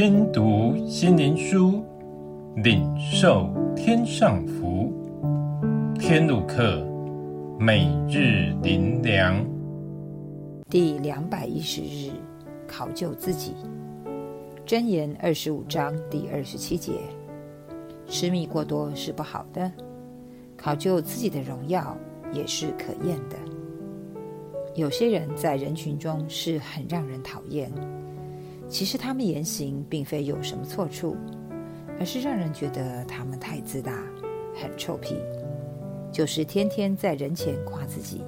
听读心灵书，领受天上福。天路客，每日灵粮，第两百一十日，考究自己。箴言二十五章第二十七节：吃蜜过多是不好的，考究自己的荣耀也是可厌的。有些人在人群中是很让人讨厌。其实他们言行并非有什么错处，而是让人觉得他们太自大，很臭屁，就是天天在人前夸自己，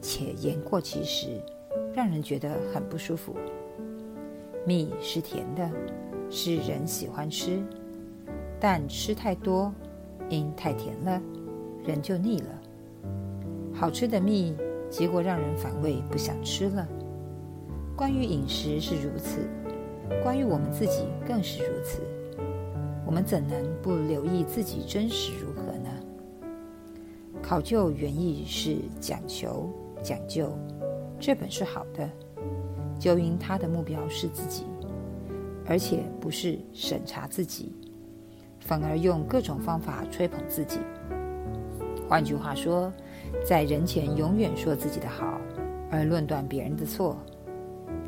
且言过其实，让人觉得很不舒服。蜜是甜的，是人喜欢吃，但吃太多，因太甜了，人就腻了。好吃的蜜，结果让人反胃，不想吃了。关于饮食是如此。关于我们自己更是如此，我们怎能不留意自己真实如何呢？考究原意是讲求、讲究，这本是好的，就因他的目标是自己，而且不是审查自己，反而用各种方法吹捧自己。换句话说，在人前永远说自己的好，而论断别人的错。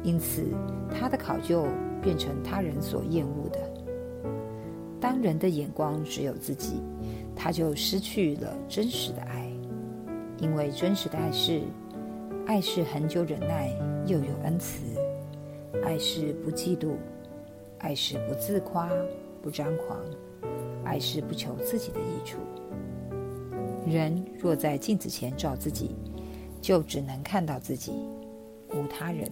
因此，他的考究变成他人所厌恶的。当人的眼光只有自己，他就失去了真实的爱。因为真实的爱是：爱是恒久忍耐，又有恩慈；爱是不嫉妒；爱是不自夸，不张狂；爱是不求自己的益处。人若在镜子前照自己，就只能看到自己，无他人。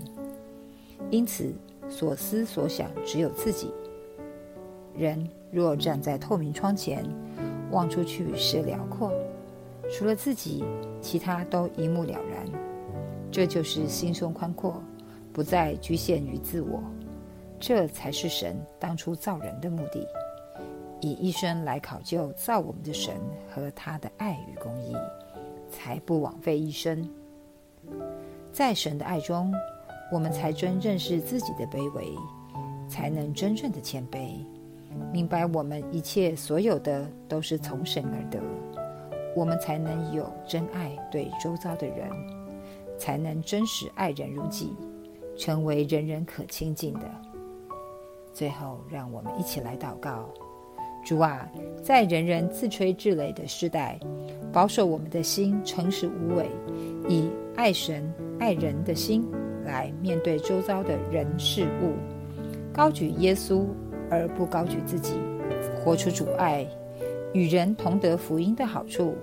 因此，所思所想只有自己。人若站在透明窗前，望出去是辽阔，除了自己，其他都一目了然。这就是心胸宽阔，不再局限于自我。这才是神当初造人的目的，以一生来考究造我们的神和他的爱与公义，才不枉费一生。在神的爱中。我们才真认识自己的卑微，才能真正的谦卑，明白我们一切所有的都是从神而得，我们才能有真爱对周遭的人，才能真实爱人如己，成为人人可亲近的。最后，让我们一起来祷告：主啊，在人人自吹自擂的时代，保守我们的心诚实无伪，以爱神爱人的心。来面对周遭的人事物，高举耶稣而不高举自己，活出主爱，与人同得福音的好处。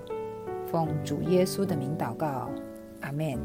奉主耶稣的名祷告，阿门。